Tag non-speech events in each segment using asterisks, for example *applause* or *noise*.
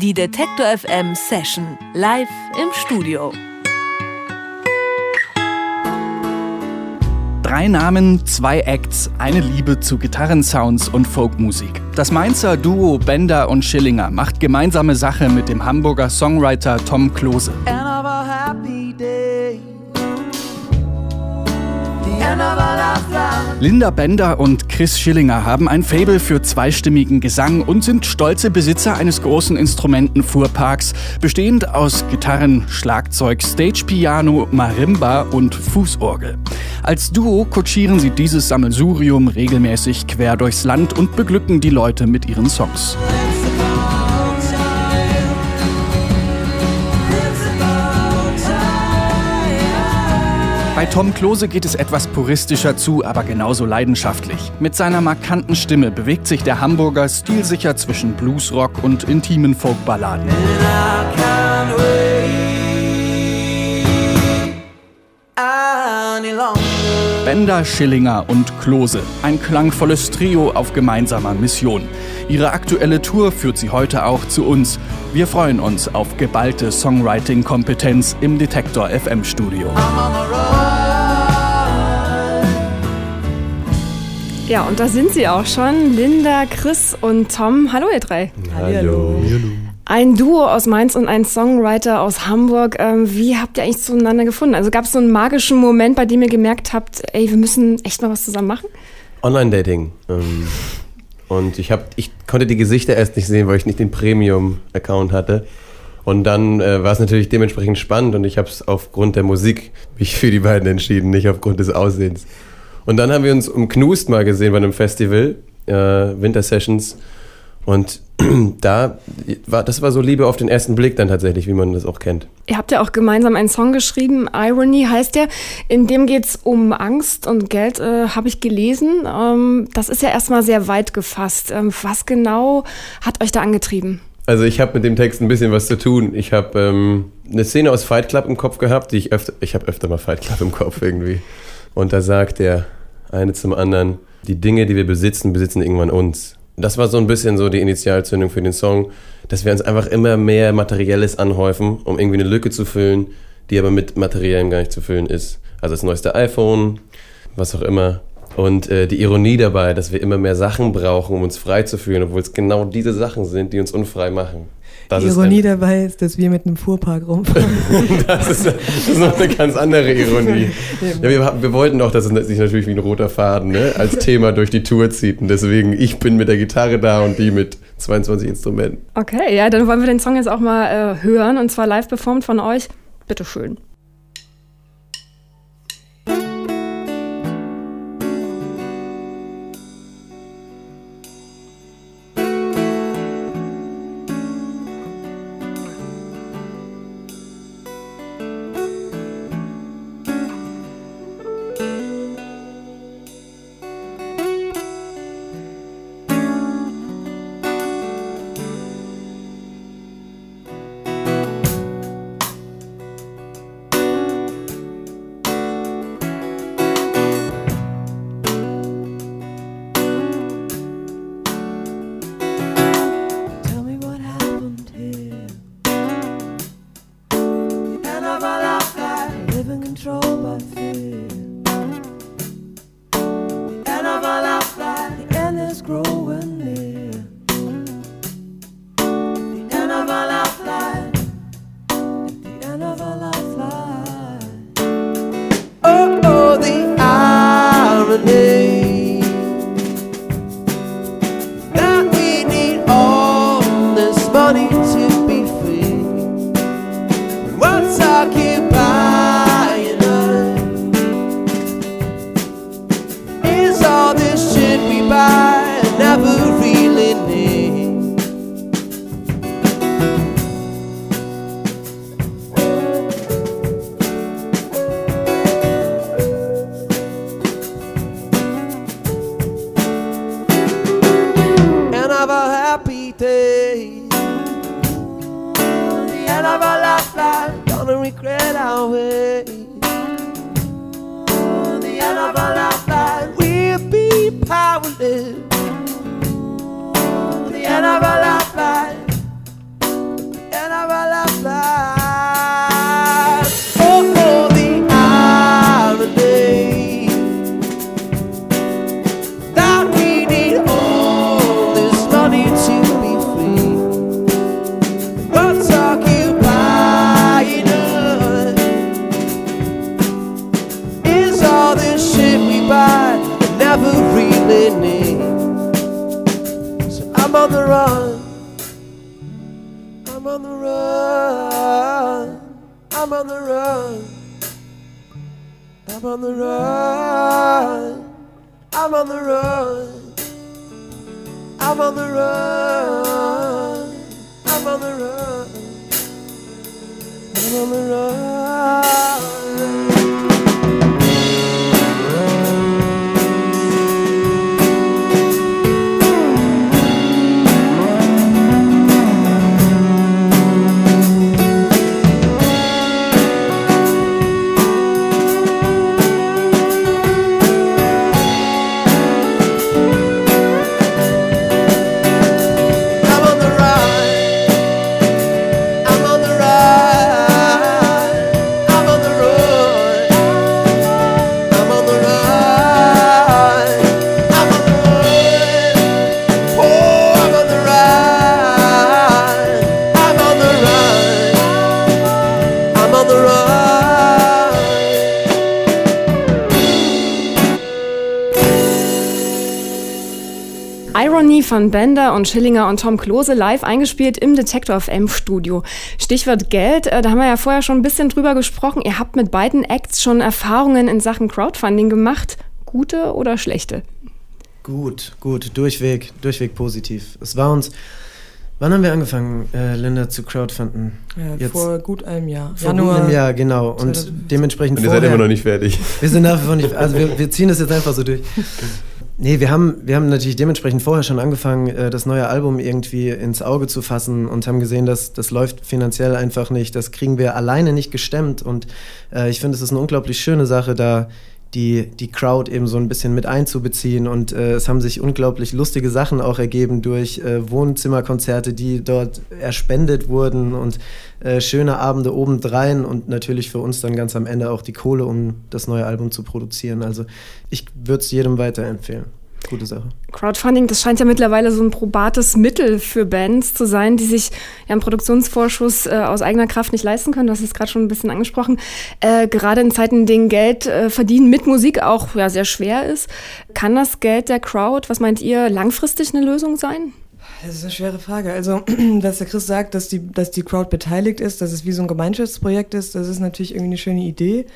Die Detektor FM Session live im Studio. Drei Namen, zwei Acts, eine Liebe zu Gitarrensounds und Folkmusik. Das Mainzer Duo Bender und Schillinger macht gemeinsame Sache mit dem Hamburger Songwriter Tom Klose. Linda Bender und Chris Schillinger haben ein Fable für zweistimmigen Gesang und sind stolze Besitzer eines großen Instrumentenfuhrparks, bestehend aus Gitarren, Schlagzeug, Stage-Piano, Marimba und Fußorgel. Als Duo kutschieren sie dieses Sammelsurium regelmäßig quer durchs Land und beglücken die Leute mit ihren Songs. Bei Tom Klose geht es etwas puristischer zu, aber genauso leidenschaftlich. Mit seiner markanten Stimme bewegt sich der Hamburger stilsicher zwischen Bluesrock und intimen Folkballaden. Bender, Schillinger und Klose. Ein klangvolles Trio auf gemeinsamer Mission. Ihre aktuelle Tour führt sie heute auch zu uns. Wir freuen uns auf geballte Songwriting-Kompetenz im Detektor FM Ja, und da sind sie auch schon. Linda, Chris und Tom. Hallo, ihr drei. Hallo. Ein Duo aus Mainz und ein Songwriter aus Hamburg. Ähm, wie habt ihr eigentlich zueinander gefunden? Also gab es so einen magischen Moment, bei dem ihr gemerkt habt, ey, wir müssen echt mal was zusammen machen? Online-Dating. Ähm, und ich, hab, ich konnte die Gesichter erst nicht sehen, weil ich nicht den Premium-Account hatte. Und dann äh, war es natürlich dementsprechend spannend und ich habe es aufgrund der Musik mich für die beiden entschieden, nicht aufgrund des Aussehens. Und dann haben wir uns um Knust mal gesehen bei einem Festival, äh, Winter Sessions. Und *clears throat* da war, das war so Liebe auf den ersten Blick dann tatsächlich, wie man das auch kennt. Ihr habt ja auch gemeinsam einen Song geschrieben, Irony heißt der. In dem geht es um Angst und Geld, äh, habe ich gelesen. Ähm, das ist ja erstmal sehr weit gefasst. Ähm, was genau hat euch da angetrieben? Also ich habe mit dem Text ein bisschen was zu tun. Ich habe ähm, eine Szene aus Fight Club im Kopf gehabt, die ich öfter, ich habe öfter mal Fight Club im Kopf irgendwie. Und da sagt der eine zum anderen, die Dinge, die wir besitzen, besitzen irgendwann uns. Das war so ein bisschen so die Initialzündung für den Song, dass wir uns einfach immer mehr Materielles anhäufen, um irgendwie eine Lücke zu füllen, die aber mit Materiellen gar nicht zu füllen ist. Also das neueste iPhone, was auch immer. Und äh, die Ironie dabei, dass wir immer mehr Sachen brauchen, um uns frei zu fühlen, obwohl es genau diese Sachen sind, die uns unfrei machen. Das die Ironie dabei ist, dass wir mit einem Fuhrpark rumfahren. *laughs* das, ist, das, ist, noch eine ganz andere Ironie. Ja, wir, wir, wollten doch, dass es sich natürlich wie ein roter Faden ne, als Thema durch die Tour zieht. Und deswegen, ich bin mit der Gitarre da und die mit 22 Instrumenten. Okay, ja, dann wollen wir den Song jetzt auch mal äh, hören und zwar live performt von euch. Bitteschön. The run. I'm on the run. I'm on the run. Von Bender und Schillinger und Tom Klose live eingespielt im Detector FM Studio. Stichwort Geld, äh, da haben wir ja vorher schon ein bisschen drüber gesprochen. Ihr habt mit beiden Acts schon Erfahrungen in Sachen Crowdfunding gemacht. Gute oder schlechte? Gut, gut, durchweg, durchweg positiv. Es war uns. Wann haben wir angefangen, äh, Länder zu crowdfunden? Ja, Jetzt- vor gut einem Jahr. Vor gut einem Jahr, genau. Und 2015. dementsprechend Und ihr seid vorher- immer noch nicht fertig. Wir sind nach wie vor nicht. Also wir, wir ziehen das jetzt einfach so durch. *laughs* Nee, wir haben, wir haben natürlich dementsprechend vorher schon angefangen, äh, das neue Album irgendwie ins Auge zu fassen und haben gesehen, dass das läuft finanziell einfach nicht. Das kriegen wir alleine nicht gestemmt. Und äh, ich finde, es ist eine unglaublich schöne Sache, da die, die Crowd eben so ein bisschen mit einzubeziehen. Und äh, es haben sich unglaublich lustige Sachen auch ergeben durch äh, Wohnzimmerkonzerte, die dort erspendet wurden und äh, schöne Abende obendrein und natürlich für uns dann ganz am Ende auch die Kohle, um das neue Album zu produzieren. Also ich würde es jedem weiterempfehlen. Gute Sache. Crowdfunding, das scheint ja mittlerweile so ein probates Mittel für Bands zu sein, die sich ja einen Produktionsvorschuss äh, aus eigener Kraft nicht leisten können. Du hast es gerade schon ein bisschen angesprochen. Äh, gerade in Zeiten, in denen Geld äh, verdienen mit Musik auch ja, sehr schwer ist. Kann das Geld der Crowd, was meint ihr, langfristig eine Lösung sein? Das ist eine schwere Frage. Also, *clears throat* dass der Chris sagt, dass die, dass die Crowd beteiligt ist, dass es wie so ein Gemeinschaftsprojekt ist, das ist natürlich irgendwie eine schöne Idee.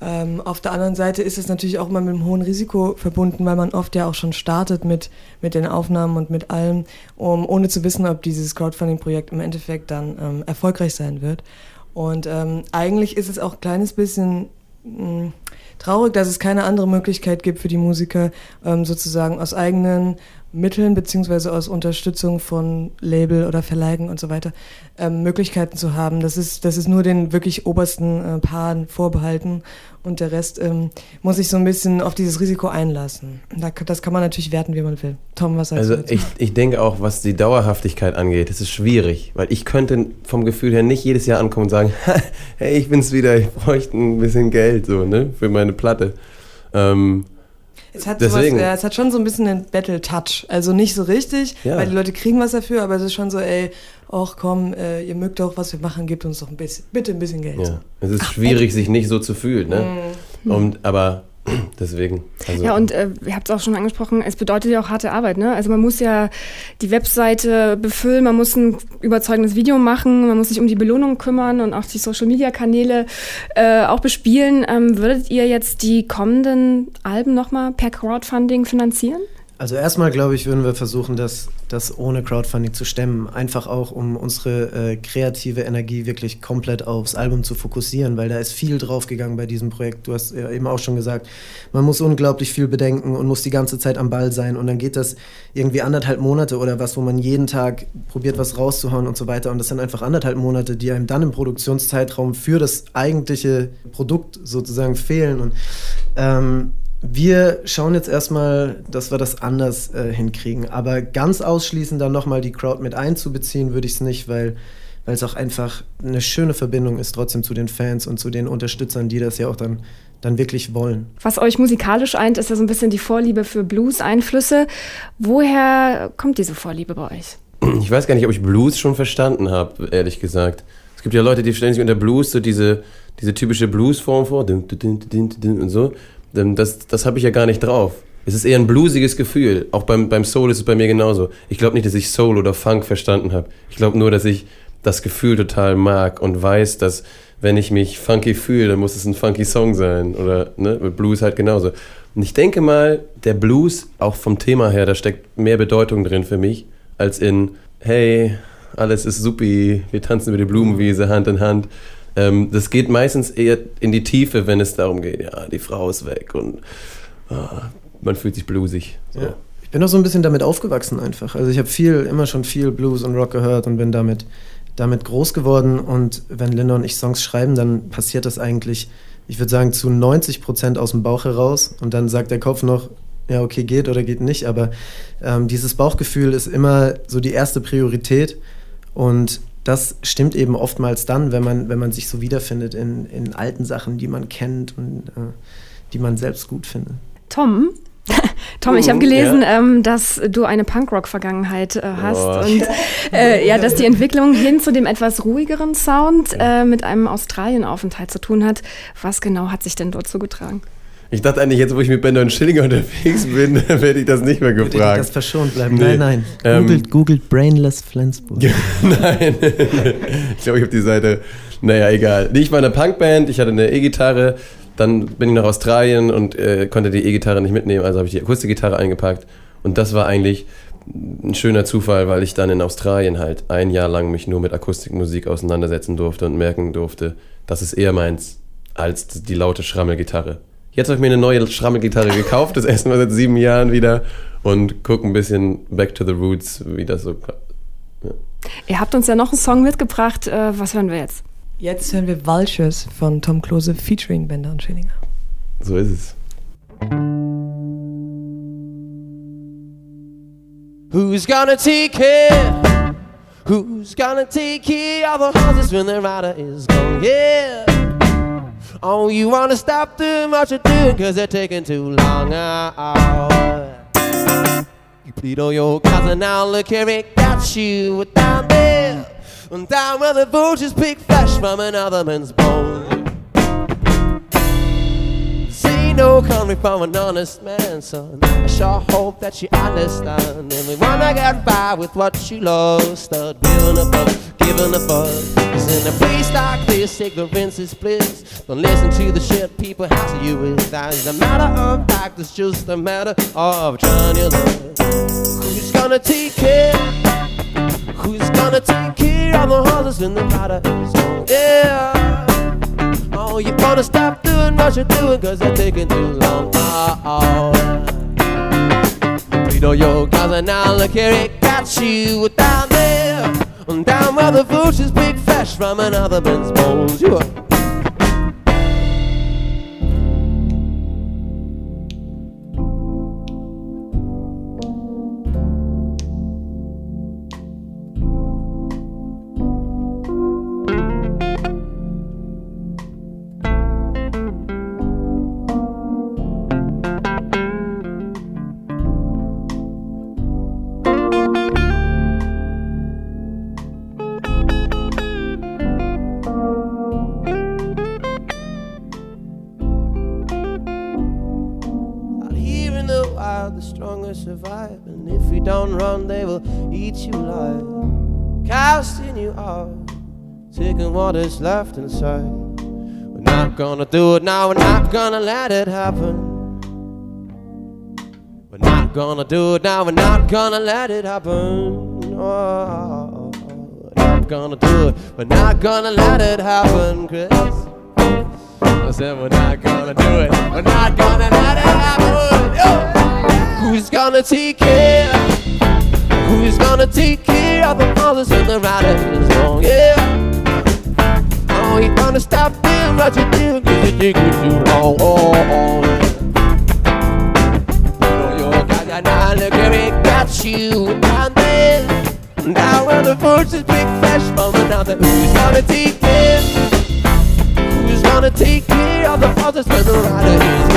Ähm, auf der anderen Seite ist es natürlich auch immer mit einem hohen Risiko verbunden, weil man oft ja auch schon startet mit, mit den Aufnahmen und mit allem, um, ohne zu wissen, ob dieses Crowdfunding-Projekt im Endeffekt dann ähm, erfolgreich sein wird. Und ähm, eigentlich ist es auch ein kleines bisschen mh, traurig, dass es keine andere Möglichkeit gibt für die Musiker, ähm, sozusagen aus eigenen Mitteln beziehungsweise aus Unterstützung von Label oder Verlagen und so weiter ähm, Möglichkeiten zu haben. Das ist, das ist nur den wirklich obersten äh, Paaren vorbehalten und der Rest ähm, muss sich so ein bisschen auf dieses Risiko einlassen. Da, das kann man natürlich werten, wie man will. Tom, was sagst Also du dazu? ich, ich denke auch, was die Dauerhaftigkeit angeht, das ist schwierig, weil ich könnte vom Gefühl her nicht jedes Jahr ankommen und sagen, *laughs* hey, ich bin's wieder, ich bräuchte ein bisschen Geld so, ne, für meine Platte. Ähm, Es hat, Deswegen. sowas, ja, es hat schon so ein bisschen einen Battle-Touch. Also nicht so richtig, Ja. weil die Leute kriegen was dafür, aber es ist schon so, ey, ach komm, äh, ihr mögt doch, was wir machen, gebt uns doch ein bisschen, bitte ein bisschen Geld. ja, es ist schwierig, sich nicht so zu fühlen, ne? Und, aber *clears throat* deswegen. Also, Ja, und äh, ihr habt es auch schon angesprochen, es bedeutet ja auch harte Arbeit. Ne? Also man muss ja die Webseite befüllen, man muss ein überzeugendes Video machen, man muss sich um die Belohnung kümmern und auch die Social-Media-Kanäle äh, auch bespielen. Ähm, würdet ihr jetzt die kommenden Alben nochmal per Crowdfunding finanzieren? Also erstmal glaube ich, würden wir versuchen, das, das ohne Crowdfunding zu stemmen. Einfach auch, um unsere äh, kreative Energie wirklich komplett aufs Album zu fokussieren, weil da ist viel draufgegangen bei diesem Projekt. Du hast ja eben auch schon gesagt, man muss unglaublich viel bedenken und muss die ganze Zeit am Ball sein. Und dann geht das irgendwie anderthalb Monate oder was, wo man jeden Tag probiert, was rauszuhauen und so weiter. Und das sind einfach anderthalb Monate, die einem dann im Produktionszeitraum für das eigentliche Produkt sozusagen fehlen. Und ähm, wir schauen jetzt erstmal, dass wir das anders äh, hinkriegen. Aber ganz ausschließen, dann nochmal die Crowd mit einzubeziehen, würde ich es nicht, weil weil es auch einfach eine schöne Verbindung ist trotzdem zu den Fans und zu den Unterstützern, die das ja auch dann, dann wirklich wollen. Was euch musikalisch eint, ist ja so ein bisschen die Vorliebe für Blues-Einflüsse. Woher kommt diese Vorliebe bei euch? Ich weiß gar nicht, ob ich Blues schon verstanden habe, ehrlich gesagt. Es gibt ja Leute, die stellen sich unter Blues so diese, diese typische Blues-Form vor und so. Das, das habe ich ja gar nicht drauf. Es ist eher ein bluesiges Gefühl. Auch beim, beim Soul ist es bei mir genauso. Ich glaube nicht, dass ich Soul oder Funk verstanden habe. Ich glaube nur, dass ich das Gefühl total mag und weiß, dass wenn ich mich funky fühle, dann muss es ein funky Song sein. Oder ne, Blues halt genauso. Und ich denke mal, der Blues, auch vom Thema her, da steckt mehr Bedeutung drin für mich, als in, hey, alles ist supi, wir tanzen über die Blumenwiese Hand in Hand. Ähm, das geht meistens eher in die Tiefe, wenn es darum geht, ja, die Frau ist weg und ah, man fühlt sich bluesig. So. Ja. Ich bin auch so ein bisschen damit aufgewachsen einfach. Also ich habe viel, immer schon viel Blues und Rock gehört und bin damit, damit groß geworden. Und wenn Linda und ich Songs schreiben, dann passiert das eigentlich, ich würde sagen, zu 90 Prozent aus dem Bauch heraus. Und dann sagt der Kopf noch, ja, okay, geht oder geht nicht. Aber ähm, dieses Bauchgefühl ist immer so die erste Priorität. Und das stimmt eben oftmals dann, wenn man, wenn man sich so wiederfindet in, in alten Sachen, die man kennt und äh, die man selbst gut findet. Tom, *laughs* Tom, ich habe Mhm, gelesen, ja. ähm, dass du eine Punkrock-Vergangenheit äh, hast Oh. und *laughs* äh, ja, dass die Entwicklung hin zu dem etwas ruhigeren Sound äh, mit einem Australien-Aufenthalt zu tun hat. Was genau hat sich denn dort zugetragen? Ich dachte eigentlich, jetzt wo ich mit Bender und Schillinger *laughs* unterwegs bin, *laughs* werde ich das nicht mehr Würde gefragt. das verschont bleiben? Nee. Nein, nein. Ähm, Googelt, googelt Brainless Flensburg. *laughs* Nein, ich glaube, ich habe die Seite. Naja, egal. Ich war in einer Punkband, ich hatte eine E-Gitarre, dann bin ich nach Australien und äh, konnte die E-Gitarre nicht mitnehmen, also habe ich die Akustikgitarre eingepackt. Und das war eigentlich ein schöner Zufall, weil ich dann in Australien halt ein Jahr lang mich nur mit Akustikmusik auseinandersetzen durfte und merken durfte, das ist eher meins als die laute Schrammelgitarre. Jetzt habe ich mir eine neue Schrammelgitarre gekauft, das erste Mal seit sieben Jahren wieder und gucke ein bisschen back to the roots, wie das so Ihr habt uns ja noch einen Song mitgebracht. Äh, was hören wir jetzt? Jetzt hören wir Vultures von Tom Klose featuring Bender und Schillinger. so ist es. Who's gonna take care? Who's gonna take care of the horses when the rider is gone? Yeah. Oh, you wanna stop them, what you doing? Cause they're taking too long. Oh. You plead on your cousin now, look here, it got you down there. And down where the vultures pick flesh from another man's bone. See no coming from an honest man, son. I sure hope that you understand. Everyone I got by with what you lost, start giving up, giving up. In a place like this, ignorance is bliss. Don't listen to the shit people have to you with. That is a matter of fact, it's just a matter of trying your luck. Who's gonna take care? Who's gonna take care of the horses when the gone? Yeah. Oh, you wanna stop doing what you're doing cause they're taking too long. Oh, oh. You know your guys are now look here, it got you down there. And down by the food, she's big fish from another man's bones. You are. Taking what is left inside. We're not gonna do it now, we're not gonna let it happen. We're not gonna do it now, we're not gonna let it happen. Oh, we're not gonna do it, we're not gonna let it happen, Chris. I said we're not gonna do it. We're not gonna let it happen. Yo! Who's gonna take care? Who's gonna take care of the mothers when the riders long? Yeah. You gonna stop doing what you do cause you think it's too long. Oh, oh. You know your guy now look at it, got you down there. Down where the forces pick flesh from another. Who's gonna take care? Who's gonna take care of the fathers when the rider is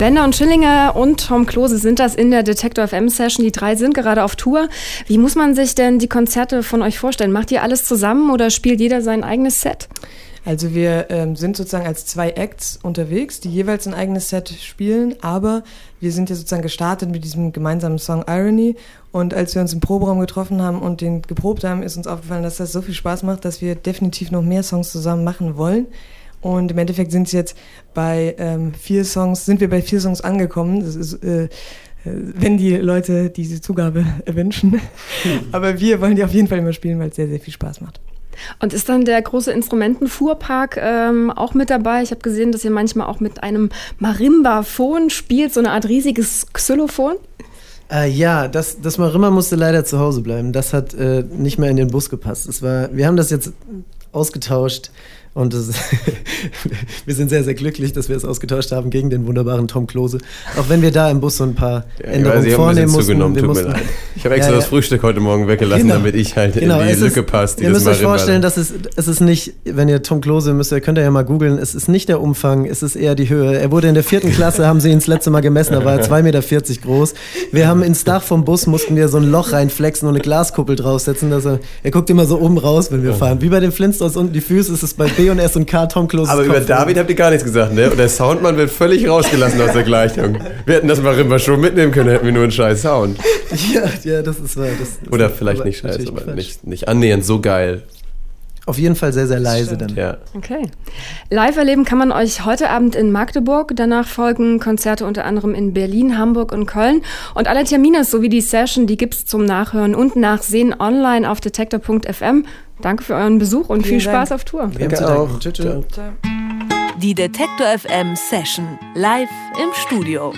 Bender und Schillinger und Tom Klose sind das in der Detector FM Session. Die drei sind gerade auf Tour. Wie muss man sich denn die Konzerte von euch vorstellen? Macht ihr alles zusammen oder spielt jeder sein eigenes Set? Also wir ähm, sind sozusagen als zwei Acts unterwegs, die jeweils ein eigenes Set spielen, aber wir sind ja sozusagen gestartet mit diesem gemeinsamen Song Irony und als wir uns im Proberaum getroffen haben und den geprobt haben, ist uns aufgefallen, dass das so viel Spaß macht, dass wir definitiv noch mehr Songs zusammen machen wollen. Und im Endeffekt sind es jetzt bei ähm, vier Songs, sind wir bei vier Songs angekommen. Das ist, äh, äh wenn die Leute diese Zugabe *laughs* wünschen. Aber wir wollen die auf jeden Fall immer spielen, weil es sehr, sehr viel Spaß macht. Und ist dann der große Instrumentenfuhrpark ähm, auch mit dabei? Ich habe gesehen, dass ihr manchmal auch mit einem Marimbaphon spielt, so eine Art riesiges Xylophon. Äh, ja, das, das Marimba musste leider zu Hause bleiben. Das hat äh, nicht mehr in den Bus gepasst. Das war, wir haben das jetzt ausgetauscht und das, *laughs* wir sind sehr, sehr glücklich, dass wir es ausgetauscht haben gegen den wunderbaren Tom Klose. Auch wenn wir da im Bus so ein paar ja, Änderungen weiß, vornehmen mussten. Wir mussten *laughs* ich habe extra ja, ja. das Frühstück heute Morgen weggelassen, genau. damit ich halt genau, in die Lücke passe. Ihr müsst euch vorstellen, dass es, es ist nicht, wenn ihr Tom Klose müsst, ihr könnt ihr ja mal googeln, es ist nicht der Umfang, es ist eher die Höhe. Er wurde in der vierten Klasse, haben sie ihn das letzte Mal gemessen, da war er 2,40 Meter groß. Wir haben ins Dach vom Bus, mussten wir so ein Loch reinflexen und eine Glaskuppel draufsetzen. Dass er, er guckt immer so oben raus, wenn wir fahren. Wie bei den Flintstones unten die Füße ist es bei B und S und K Tom Klose. Aber über David habt ihr gar nichts gesagt, ne? Und der Soundmann wird völlig rausgelassen aus der Gleichung. Wir hätten das Marimba schon mitnehmen können, hätten wir nur einen scheiß Sound. Ja, ja, das ist wahr. Das, Oder vielleicht nicht scheiße, aber nicht, nicht annähernd so geil. Auf jeden Fall sehr, sehr leise dann. Ja. Okay. Live erleben kann man euch heute Abend in Magdeburg. Danach folgen Konzerte unter anderem in Berlin, Hamburg und Köln. Und alle Termine sowie die Session, die gibt es zum Nachhören und Nachsehen online auf detektor.fm. Danke für euren Besuch und Vielen viel Spaß Dank. auf Tour. Wir Danke auch. Tschüss. Die Detektor FM Session live im Studio.